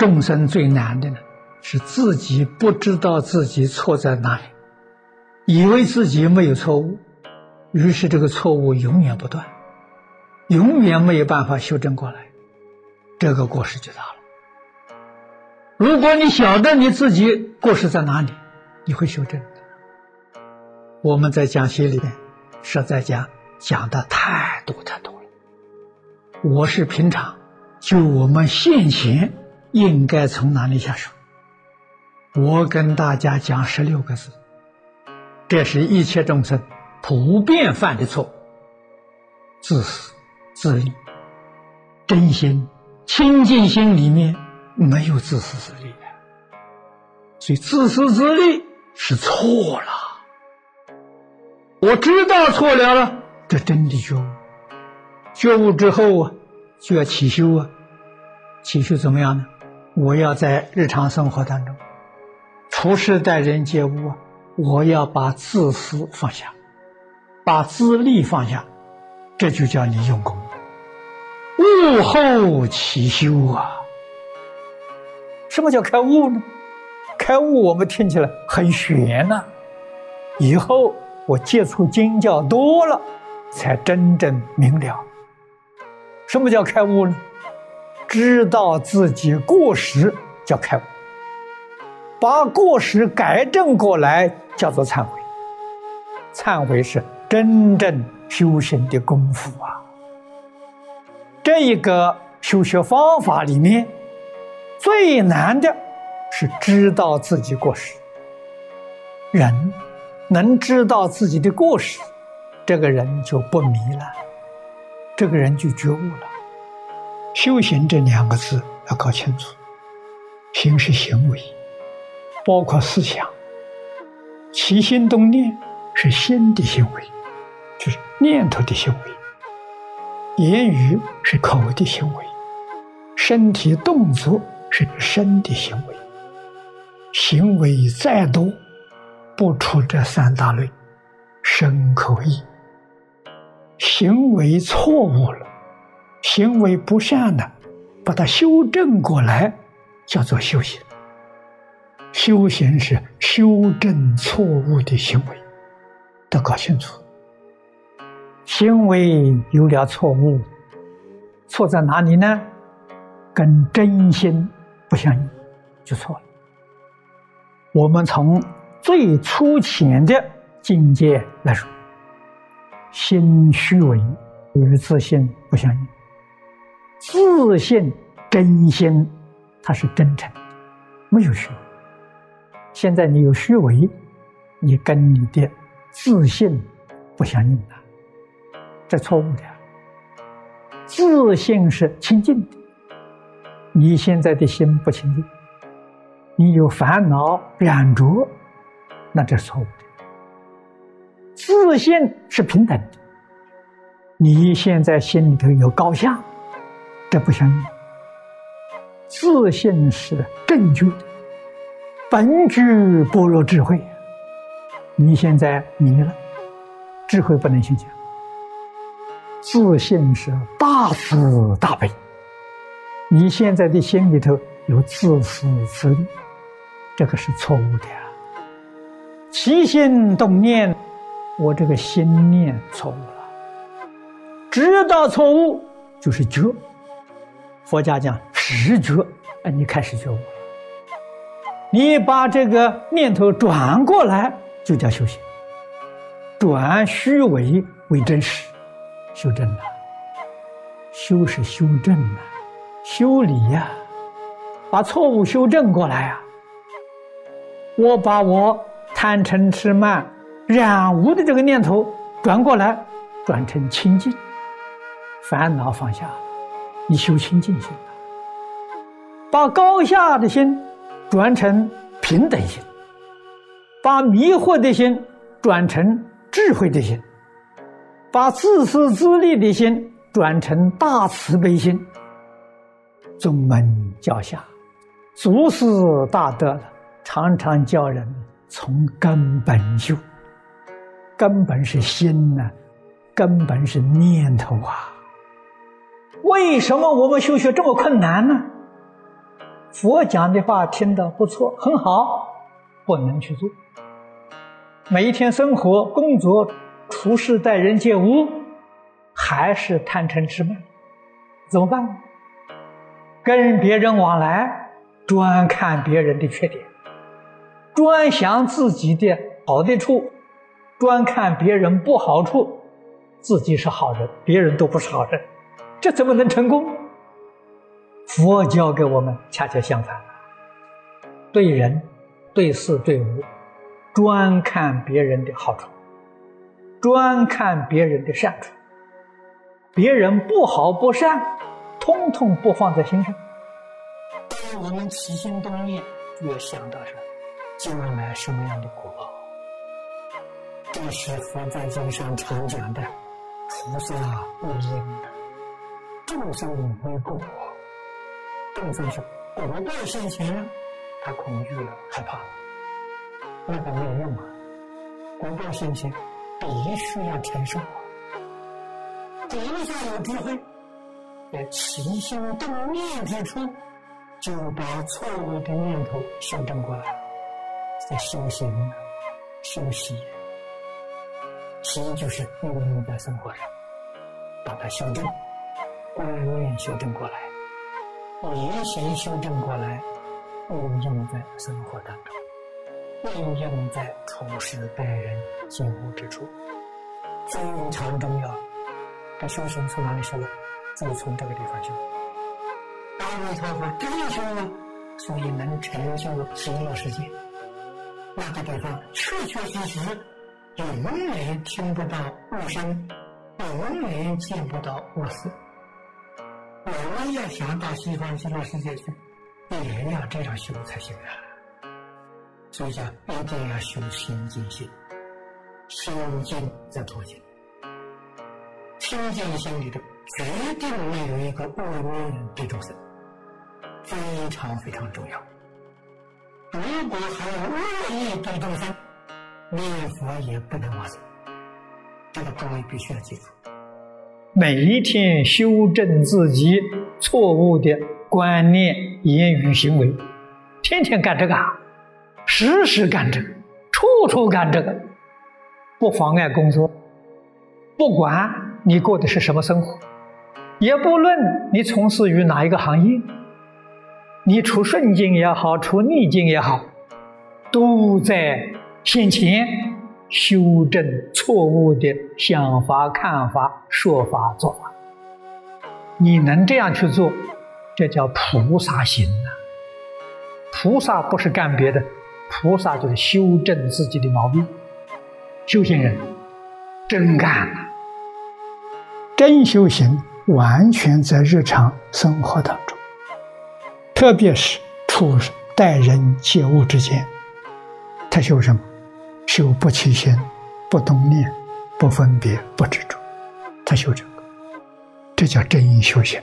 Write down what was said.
众生最难的呢，是自己不知道自己错在哪里，以为自己没有错误，于是这个错误永远不断，永远没有办法修正过来，这个过失就大了。如果你晓得你自己过失在哪里，你会修正的。我们在讲学里面实在讲讲的太多太多了，我是平常就我们现前应该从哪里下手？我跟大家讲十六个字，这是一切众生普遍犯的错：自私自利。真心清净心里面没有自私自利的，所以自私自利是错了。我知道错了了，这真的觉悟。觉悟之后啊，就要起修啊。起修怎么样呢？我要在日常生活当中，处事待人接物啊，我要把自私放下，把自利放下，这就叫你用功。悟后起修啊。什么叫开悟呢？开悟我们听起来很玄呐，以后。我接触经教多了，才真正明了，什么叫开悟呢？知道自己过失叫开悟，把过失改正过来叫做忏悔。忏悔是真正修行的功夫啊！这一个修学方法里面最难的是知道自己过失，人。能知道自己的过失，这个人就不迷了，这个人就觉悟了。修行这两个字要搞清楚，行是行为，包括思想，起心动念是心的行为，就是念头的行为；言语是口的行为，身体动作是身的行为，行为再多。不出这三大类，身口意，行为错误了，行为不善的，把它修正过来，叫做修行。修行是修正错误的行为，得搞清楚。行为有了错误，错在哪里呢？跟真心不相应，就错了。我们从。最粗浅的境界来说，心虚伪与自信不相应。自信真心，它是真诚，没有虚。现在你有虚伪，你跟你的自信不相应了，这错误的。自信是清净的，你现在的心不清净，你有烦恼染着。那这是错误的。自信是平等的，你现在心里头有高下，这不相应。自信是正确的，本具般若智慧。你现在迷了，智慧不能现前。自信是大慈大悲，你现在的心里头有自私自利，这个是错误的呀。起心动念，我这个心念错误了。知道错误就是觉。佛家讲实觉，哎，你开始觉悟了。你把这个念头转过来，就叫修行。转虚伪为真实，修正了。修是修正啊，修理呀，把错误修正过来啊。我把我。贪嗔痴慢染污的这个念头转过来，转成清净，烦恼放下，你修清净心。把高下的心转成平等心，把迷惑的心转成智慧的心，把自私自利的心转成大慈悲心。宗门教下，祖师大德常常教人。从根本修，根本是心呐，根本是念头啊。为什么我们修学这么困难呢？佛讲的话听得不错，很好，不能去做。每一天生活、工作、处事、待人接物，还是贪嗔痴慢，怎么办？跟别人往来，专看别人的缺点，专想自己的好的处，专看别人不好处，自己是好人，别人都不是好人，这怎么能成功？佛教给我们恰恰相反，对人、对事、对物，专看别人的好处，专看别人的善处，别人不好不善，通通不放在心上。当我们起心动念，越想到什么，将来什么样的果报，这是佛在经上常讲的“菩萨无因，众生无果”。众生是果报现前了，他恐惧了，害怕了，那个没有用啊！果报现前，必须要承受。菩萨有智慧，在起心动念之初，就把错误的念头修正过来，在修行、修习。习就是运用在生活上，把它修正，观念修正过来。言行修正过来，应用在生活当中，应用在处事待人接物之处，非常重要。这修行从哪里修呢？就从这个地方修。阿弥陀佛这样修呢，所以能成就极乐世界。那个地方确确实实，永远听不到恶声，永远见不到恶事。我们要想到西方极乐世界去，也要这样修才行啊！所以讲，一定要修心净心，心净则脱净。清净心里头，决定没有一个恶念的众生，非常非常重要。如果还有恶意对众生，念佛也不能往生。这个各位必须要记住。每一天修正自己错误的观念、言语、行为，天天干这个，时时干这个，处处干这个，不妨碍工作。不管你过的是什么生活，也不论你从事于哪一个行业，你处顺境也好，处逆境也好，都在现前。修正错误的想法、看法、说法、做法，你能这样去做，这叫菩萨行啊！菩萨不是干别的，菩萨就是修正自己的毛病。修行人真干了，真修行完全在日常生活当中，特别是处待人接物之间，他修什么？修不起心，不动念，不分别，不执着，他修这个，这叫真修行。